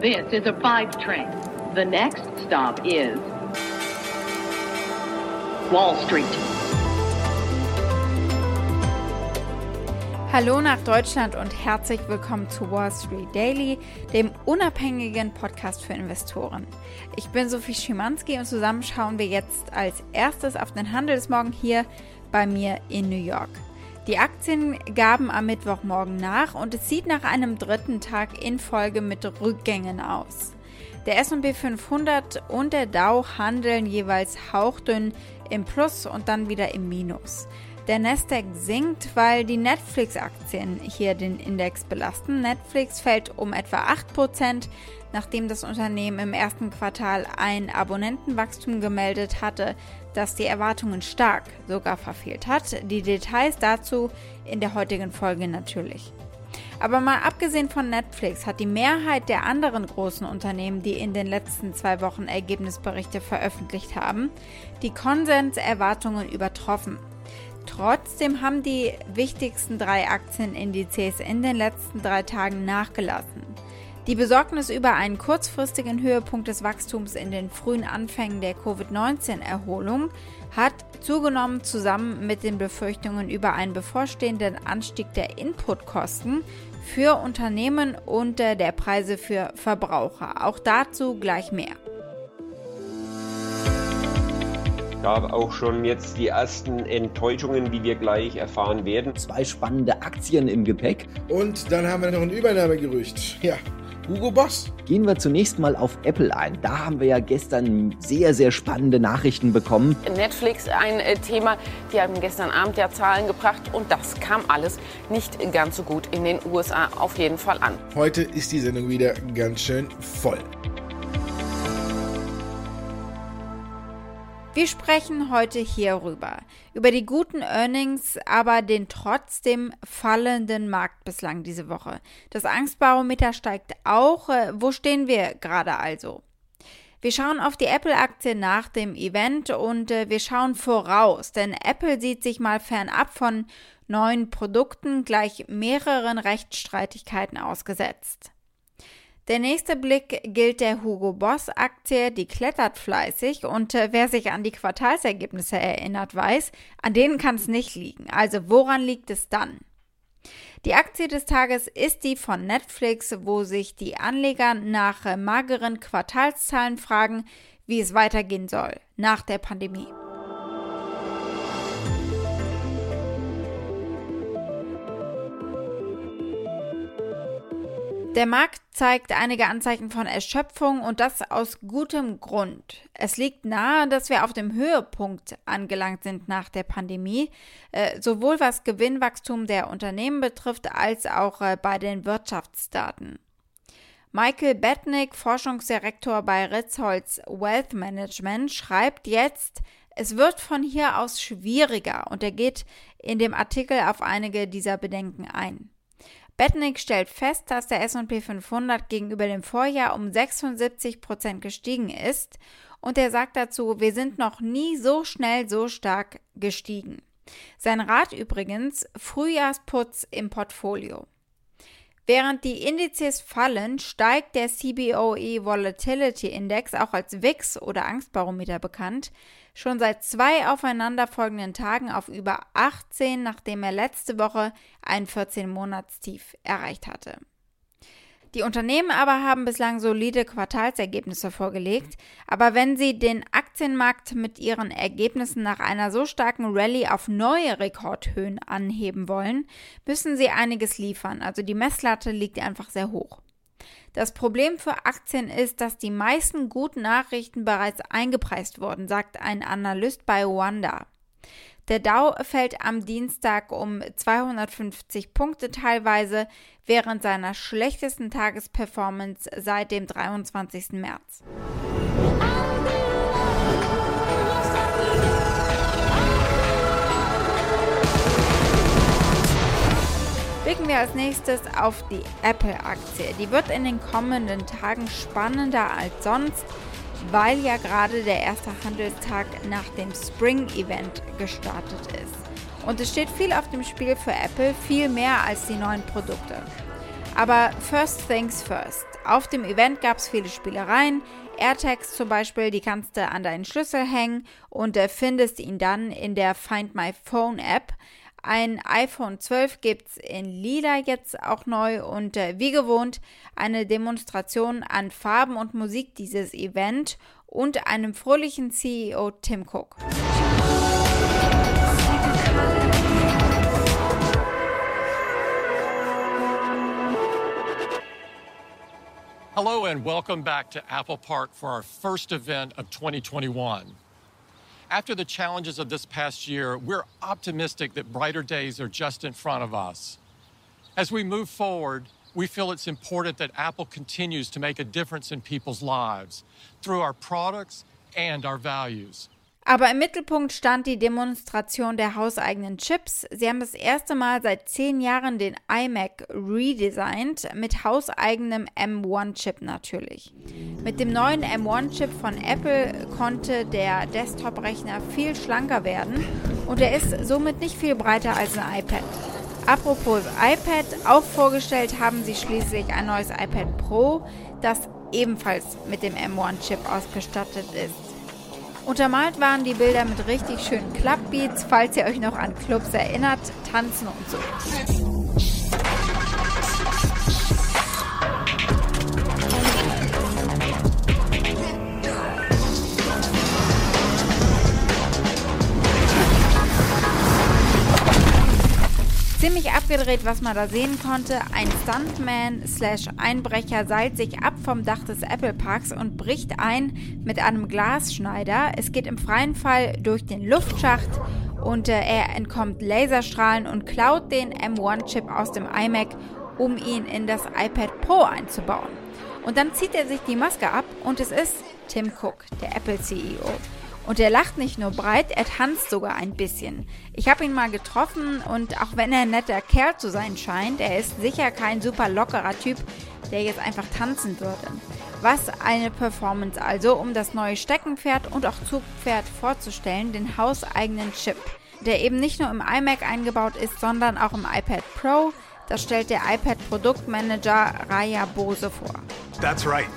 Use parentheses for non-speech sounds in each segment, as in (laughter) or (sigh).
This is a five train. The next stop is Wall Street. Hallo nach Deutschland und herzlich willkommen zu Wall Street Daily, dem unabhängigen Podcast für Investoren. Ich bin Sophie Schimanski und zusammen schauen wir jetzt als erstes auf den Handelsmorgen hier bei mir in New York. Die Aktien gaben am Mittwochmorgen nach und es sieht nach einem dritten Tag in Folge mit Rückgängen aus. Der S&P 500 und der Dow handeln jeweils hauchdünn im Plus und dann wieder im Minus. Der Nasdaq sinkt, weil die Netflix-Aktien hier den Index belasten. Netflix fällt um etwa 8%, nachdem das Unternehmen im ersten Quartal ein Abonnentenwachstum gemeldet hatte, das die Erwartungen stark sogar verfehlt hat. Die Details dazu in der heutigen Folge natürlich. Aber mal abgesehen von Netflix hat die Mehrheit der anderen großen Unternehmen, die in den letzten zwei Wochen Ergebnisberichte veröffentlicht haben, die Konsenserwartungen übertroffen. Trotzdem haben die wichtigsten drei Aktienindizes in den letzten drei Tagen nachgelassen. Die Besorgnis über einen kurzfristigen Höhepunkt des Wachstums in den frühen Anfängen der Covid-19-Erholung hat zugenommen zusammen mit den Befürchtungen über einen bevorstehenden Anstieg der Inputkosten für Unternehmen und der Preise für Verbraucher. Auch dazu gleich mehr. Gab auch schon jetzt die ersten Enttäuschungen, wie wir gleich erfahren werden. Zwei spannende Aktien im Gepäck. Und dann haben wir noch ein Übernahmegerücht. Ja, Hugo Boss. Gehen wir zunächst mal auf Apple ein. Da haben wir ja gestern sehr, sehr spannende Nachrichten bekommen. Netflix ein äh, Thema. Die haben gestern Abend ja Zahlen gebracht und das kam alles nicht ganz so gut in den USA auf jeden Fall an. Heute ist die Sendung wieder ganz schön voll. Wir sprechen heute hierüber, über die guten Earnings, aber den trotzdem fallenden Markt bislang diese Woche. Das Angstbarometer steigt auch. Äh, wo stehen wir gerade also? Wir schauen auf die Apple-Aktie nach dem Event und äh, wir schauen voraus, denn Apple sieht sich mal fernab von neuen Produkten gleich mehreren Rechtsstreitigkeiten ausgesetzt. Der nächste Blick gilt der Hugo Boss Aktie, die klettert fleißig und äh, wer sich an die Quartalsergebnisse erinnert, weiß, an denen kann es nicht liegen. Also woran liegt es dann? Die Aktie des Tages ist die von Netflix, wo sich die Anleger nach äh, mageren Quartalszahlen fragen, wie es weitergehen soll nach der Pandemie. Der Markt zeigt einige Anzeichen von Erschöpfung und das aus gutem Grund. Es liegt nahe, dass wir auf dem Höhepunkt angelangt sind nach der Pandemie, äh, sowohl was Gewinnwachstum der Unternehmen betrifft als auch äh, bei den Wirtschaftsdaten. Michael Bettnick, Forschungsdirektor bei Ritzholz Wealth Management, schreibt jetzt, es wird von hier aus schwieriger und er geht in dem Artikel auf einige dieser Bedenken ein. Bettnick stellt fest, dass der S&P 500 gegenüber dem Vorjahr um 76 Prozent gestiegen ist und er sagt dazu, wir sind noch nie so schnell so stark gestiegen. Sein Rat übrigens, Frühjahrsputz im Portfolio. Während die Indizes fallen, steigt der CBOE Volatility Index, auch als WIX oder Angstbarometer bekannt, schon seit zwei aufeinanderfolgenden Tagen auf über 18, nachdem er letzte Woche ein 14-Monatstief erreicht hatte. Die Unternehmen aber haben bislang solide Quartalsergebnisse vorgelegt, aber wenn sie den Aktienmarkt mit ihren Ergebnissen nach einer so starken Rallye auf neue Rekordhöhen anheben wollen, müssen sie einiges liefern, also die Messlatte liegt einfach sehr hoch. Das Problem für Aktien ist, dass die meisten guten Nachrichten bereits eingepreist wurden, sagt ein Analyst bei Wanda. Der Dow fällt am Dienstag um 250 Punkte teilweise während seiner schlechtesten Tagesperformance seit dem 23. März. Blicken wir als nächstes auf die Apple-Aktie. Die wird in den kommenden Tagen spannender als sonst weil ja gerade der erste Handelstag nach dem Spring-Event gestartet ist. Und es steht viel auf dem Spiel für Apple, viel mehr als die neuen Produkte. Aber first things first. Auf dem Event gab es viele Spielereien. AirTags zum Beispiel, die kannst du an deinen Schlüssel hängen und findest ihn dann in der Find My Phone App. Ein iPhone 12 gibt es in Lila jetzt auch neu und äh, wie gewohnt eine Demonstration an Farben und Musik dieses Event und einem fröhlichen CEO Tim Cook. Hello and welcome back to Apple Park for our first event of 2021. After the challenges of this past year, we're optimistic that brighter days are just in front of us. As we move forward, we feel it's important that Apple continues to make a difference in people's lives through our products and our values. Aber im Mittelpunkt stand die Demonstration der hauseigenen Chips. Sie haben das erste Mal seit zehn Jahren den iMac redesigned, mit hauseigenem M1-Chip natürlich. Mit dem neuen M1-Chip von Apple konnte der Desktop-Rechner viel schlanker werden und er ist somit nicht viel breiter als ein iPad. Apropos iPad, auch vorgestellt haben sie schließlich ein neues iPad Pro, das ebenfalls mit dem M1-Chip ausgestattet ist. Untermalt waren die Bilder mit richtig schönen Clubbeats, falls ihr euch noch an Clubs erinnert, Tanzen und so. Ziemlich abgedreht, was man da sehen konnte. Ein Stuntman slash Einbrecher seilt sich ab vom Dach des Apple Parks und bricht ein mit einem Glasschneider. Es geht im freien Fall durch den Luftschacht und äh, er entkommt Laserstrahlen und klaut den M1-Chip aus dem iMac, um ihn in das iPad Pro einzubauen. Und dann zieht er sich die Maske ab und es ist Tim Cook, der Apple-CEO. Und er lacht nicht nur breit, er tanzt sogar ein bisschen. Ich habe ihn mal getroffen und auch wenn er ein netter Kerl zu sein scheint, er ist sicher kein super lockerer Typ, der jetzt einfach tanzen würde. Was eine Performance also, um das neue Steckenpferd und auch Zugpferd vorzustellen, den hauseigenen Chip, der eben nicht nur im iMac eingebaut ist, sondern auch im iPad Pro. Das stellt der iPad-Produktmanager Raya Bose vor. That's right.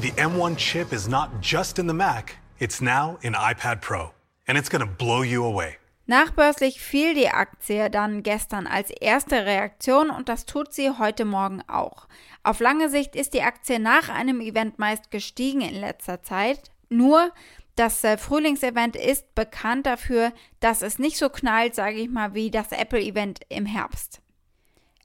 The M1 chip is not just in the Mac. It's now in iPad Pro and it's gonna blow you away. Nachbörslich fiel die Aktie dann gestern als erste Reaktion und das tut sie heute Morgen auch. Auf lange Sicht ist die Aktie nach einem Event meist gestiegen in letzter Zeit. Nur das äh, Frühlingsevent ist bekannt dafür, dass es nicht so knallt, sage ich mal, wie das Apple-Event im Herbst.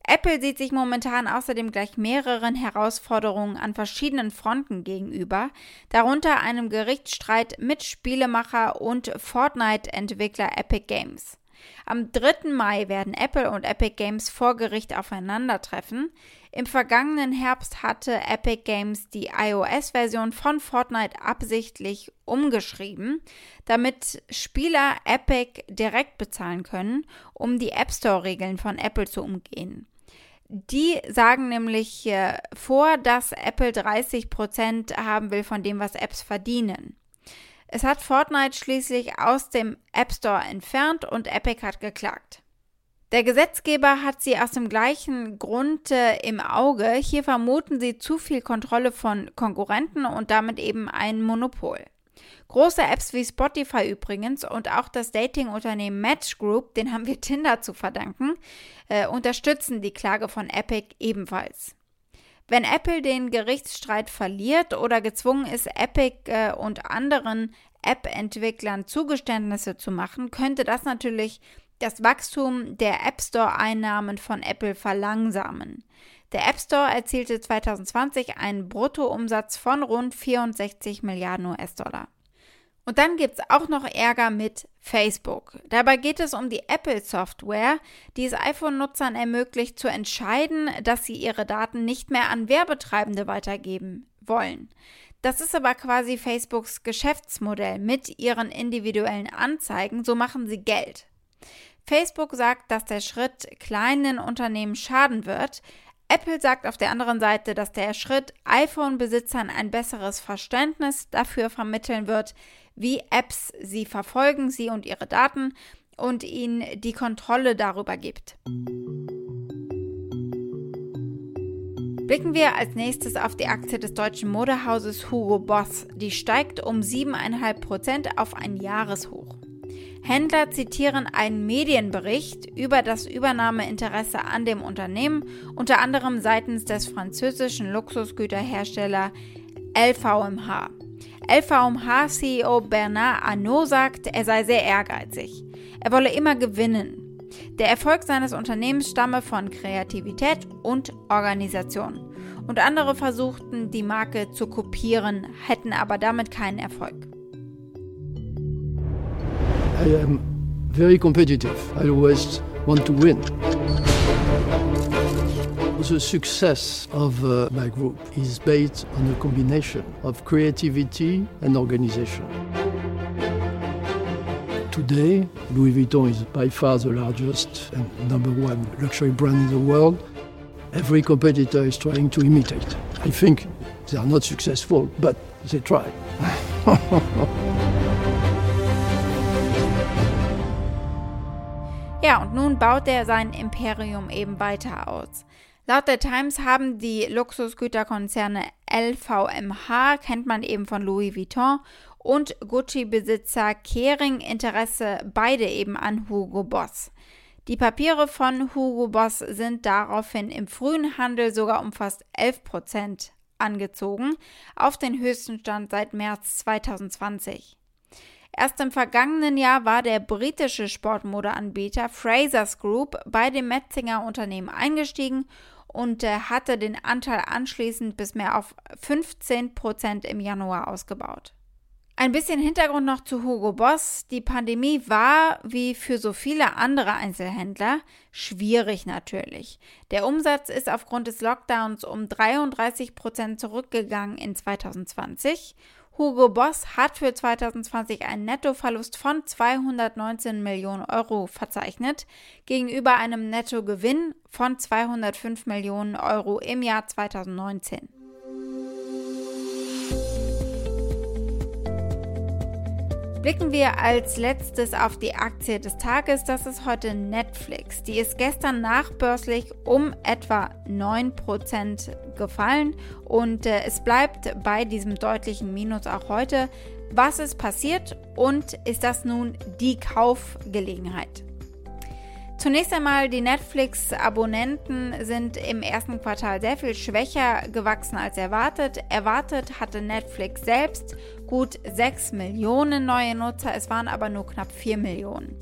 Apple sieht sich momentan außerdem gleich mehreren Herausforderungen an verschiedenen Fronten gegenüber, darunter einem Gerichtsstreit mit Spielemacher und Fortnite-Entwickler Epic Games. Am 3. Mai werden Apple und Epic Games vor Gericht aufeinandertreffen. Im vergangenen Herbst hatte Epic Games die iOS-Version von Fortnite absichtlich umgeschrieben, damit Spieler Epic direkt bezahlen können, um die App Store-Regeln von Apple zu umgehen. Die sagen nämlich äh, vor, dass Apple 30% haben will von dem, was Apps verdienen. Es hat Fortnite schließlich aus dem App Store entfernt und Epic hat geklagt. Der Gesetzgeber hat sie aus dem gleichen Grund äh, im Auge. Hier vermuten sie zu viel Kontrolle von Konkurrenten und damit eben ein Monopol. Große Apps wie Spotify übrigens und auch das Dating-Unternehmen Match Group, den haben wir Tinder zu verdanken, äh, unterstützen die Klage von Epic ebenfalls. Wenn Apple den Gerichtsstreit verliert oder gezwungen ist, Epic äh, und anderen App-Entwicklern Zugeständnisse zu machen, könnte das natürlich das Wachstum der App Store-Einnahmen von Apple verlangsamen. Der App Store erzielte 2020 einen Bruttoumsatz von rund 64 Milliarden US-Dollar. Und dann gibt es auch noch Ärger mit Facebook. Dabei geht es um die Apple-Software, die es iPhone-Nutzern ermöglicht zu entscheiden, dass sie ihre Daten nicht mehr an Werbetreibende weitergeben wollen. Das ist aber quasi Facebooks Geschäftsmodell mit ihren individuellen Anzeigen, so machen sie Geld. Facebook sagt, dass der Schritt kleinen Unternehmen schaden wird, Apple sagt auf der anderen Seite, dass der Schritt iPhone-Besitzern ein besseres Verständnis dafür vermitteln wird, wie Apps sie verfolgen, sie und ihre Daten und ihnen die Kontrolle darüber gibt. Blicken wir als nächstes auf die Aktie des deutschen Modehauses Hugo Boss. Die steigt um 7,5% auf ein Jahreshoch. Händler zitieren einen Medienbericht über das Übernahmeinteresse an dem Unternehmen, unter anderem seitens des französischen Luxusgüterherstellers LVMH. LVMH-CEO Bernard Arnault sagt, er sei sehr ehrgeizig. Er wolle immer gewinnen. Der Erfolg seines Unternehmens stamme von Kreativität und Organisation. Und andere versuchten, die Marke zu kopieren, hätten aber damit keinen Erfolg. I am very competitive. I always want to win. The success of uh, my group is based on a combination of creativity and organization. Today, Louis Vuitton is by far the largest and number one luxury brand in the world. Every competitor is trying to imitate. I think they are not successful, but they try. (laughs) Ja, und nun baut er sein Imperium eben weiter aus. Laut der Times haben die Luxusgüterkonzerne LVMH, kennt man eben von Louis Vuitton, und Gucci-Besitzer Kering Interesse beide eben an Hugo Boss. Die Papiere von Hugo Boss sind daraufhin im frühen Handel sogar um fast 11 Prozent angezogen, auf den höchsten Stand seit März 2020. Erst im vergangenen Jahr war der britische Sportmodeanbieter Frasers Group bei dem Metzinger Unternehmen eingestiegen und äh, hatte den Anteil anschließend bis mehr auf 15 Prozent im Januar ausgebaut. Ein bisschen Hintergrund noch zu Hugo Boss. Die Pandemie war, wie für so viele andere Einzelhändler, schwierig natürlich. Der Umsatz ist aufgrund des Lockdowns um 33 Prozent zurückgegangen in 2020 Hugo Boss hat für 2020 einen Nettoverlust von 219 Millionen Euro verzeichnet, gegenüber einem Nettogewinn von 205 Millionen Euro im Jahr 2019. Blicken wir als letztes auf die Aktie des Tages. Das ist heute Netflix. Die ist gestern nachbörslich um etwa 9% gefallen und äh, es bleibt bei diesem deutlichen Minus auch heute. Was ist passiert und ist das nun die Kaufgelegenheit? Zunächst einmal, die Netflix-Abonnenten sind im ersten Quartal sehr viel schwächer gewachsen als erwartet. Erwartet hatte Netflix selbst gut 6 Millionen neue Nutzer, es waren aber nur knapp 4 Millionen.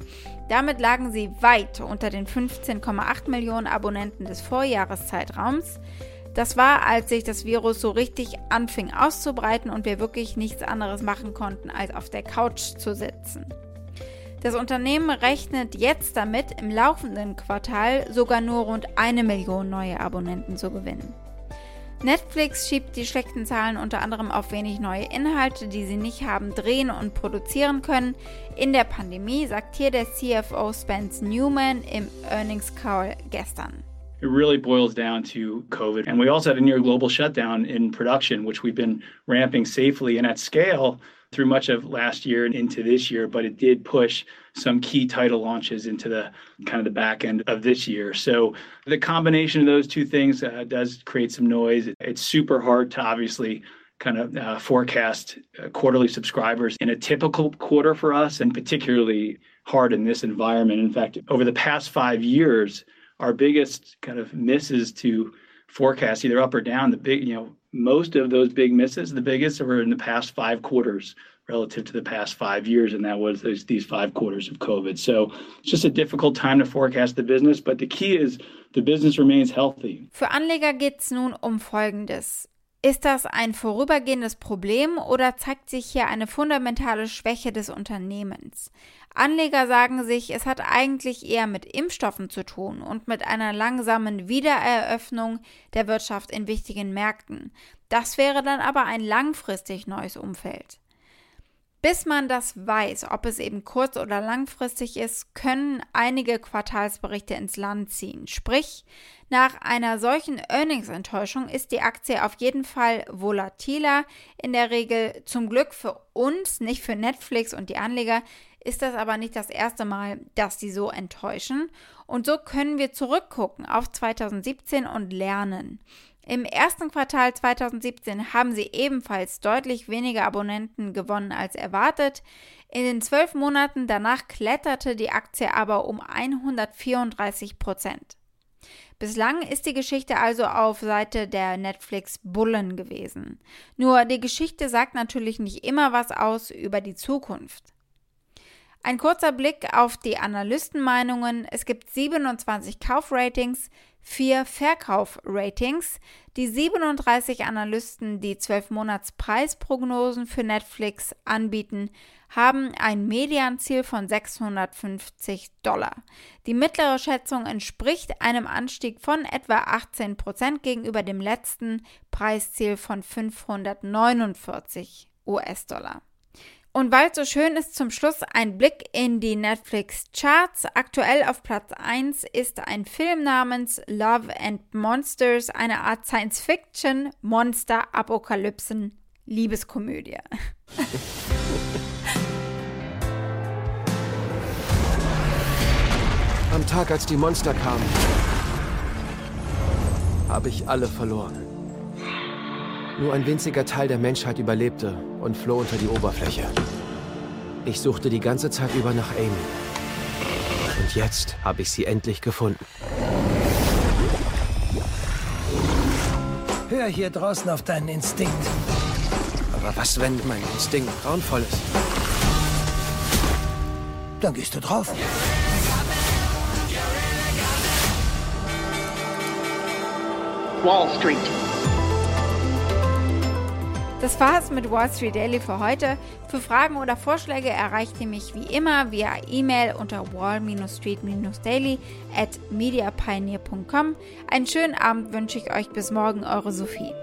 Damit lagen sie weit unter den 15,8 Millionen Abonnenten des Vorjahreszeitraums. Das war, als sich das Virus so richtig anfing auszubreiten und wir wirklich nichts anderes machen konnten, als auf der Couch zu sitzen. Das Unternehmen rechnet jetzt damit, im laufenden Quartal sogar nur rund eine Million neue Abonnenten zu gewinnen. Netflix schiebt die schlechten Zahlen unter anderem auf wenig neue Inhalte, die sie nicht haben drehen und produzieren können. In der Pandemie, sagt hier der CFO Spence Newman im Earnings Call gestern. It really boils down to COVID. And we also had a near global shutdown in production, which we've been ramping safely and at scale through much of last year and into this year, but it did push some key title launches into the kind of the back end of this year. So the combination of those two things uh, does create some noise. It's super hard to obviously kind of uh, forecast uh, quarterly subscribers in a typical quarter for us, and particularly hard in this environment. In fact, over the past five years, our biggest kind of misses to forecast either up or down the big you know most of those big misses, the biggest, were in the past five quarters relative to the past five years, and that was those, these five quarters of COVID. So it's just a difficult time to forecast the business, but the key is the business remains healthy. Für Anleger geht es nun um Folgendes. Ist das ein vorübergehendes Problem oder zeigt sich hier eine fundamentale Schwäche des Unternehmens? Anleger sagen sich, es hat eigentlich eher mit Impfstoffen zu tun und mit einer langsamen Wiedereröffnung der Wirtschaft in wichtigen Märkten. Das wäre dann aber ein langfristig neues Umfeld. Bis man das weiß, ob es eben kurz- oder langfristig ist, können einige Quartalsberichte ins Land ziehen. Sprich, nach einer solchen Earnings-Enttäuschung ist die Aktie auf jeden Fall volatiler. In der Regel zum Glück für uns, nicht für Netflix und die Anleger, ist das aber nicht das erste Mal, dass die so enttäuschen. Und so können wir zurückgucken auf 2017 und lernen. Im ersten Quartal 2017 haben sie ebenfalls deutlich weniger Abonnenten gewonnen als erwartet. In den zwölf Monaten danach kletterte die Aktie aber um 134 Prozent. Bislang ist die Geschichte also auf Seite der Netflix-Bullen gewesen. Nur die Geschichte sagt natürlich nicht immer was aus über die Zukunft. Ein kurzer Blick auf die Analystenmeinungen. Es gibt 27 Kaufratings, vier Verkaufratings. Die 37 Analysten, die 12 Monats Preisprognosen für Netflix anbieten, haben ein Medianziel von 650 Dollar. Die mittlere Schätzung entspricht einem Anstieg von etwa 18 Prozent gegenüber dem letzten Preisziel von 549 US-Dollar. Und weil es so schön ist, zum Schluss ein Blick in die Netflix-Charts. Aktuell auf Platz 1 ist ein Film namens Love and Monsters, eine Art Science-Fiction, Monster-Apokalypsen, Liebeskomödie. (laughs) Am Tag, als die Monster kamen, habe ich alle verloren. Nur ein winziger Teil der Menschheit überlebte und floh unter die Oberfläche. Ich suchte die ganze Zeit über nach Amy. Und jetzt habe ich sie endlich gefunden. Hör hier draußen auf deinen Instinkt. Aber was, wenn mein Instinkt grauenvoll ist? Dann gehst du drauf. Wall Street. Das war's mit Wall Street Daily für heute. Für Fragen oder Vorschläge erreicht ihr mich wie immer via E-Mail unter wall-street-daily at mediapioneer.com. Einen schönen Abend wünsche ich euch bis morgen, eure Sophie.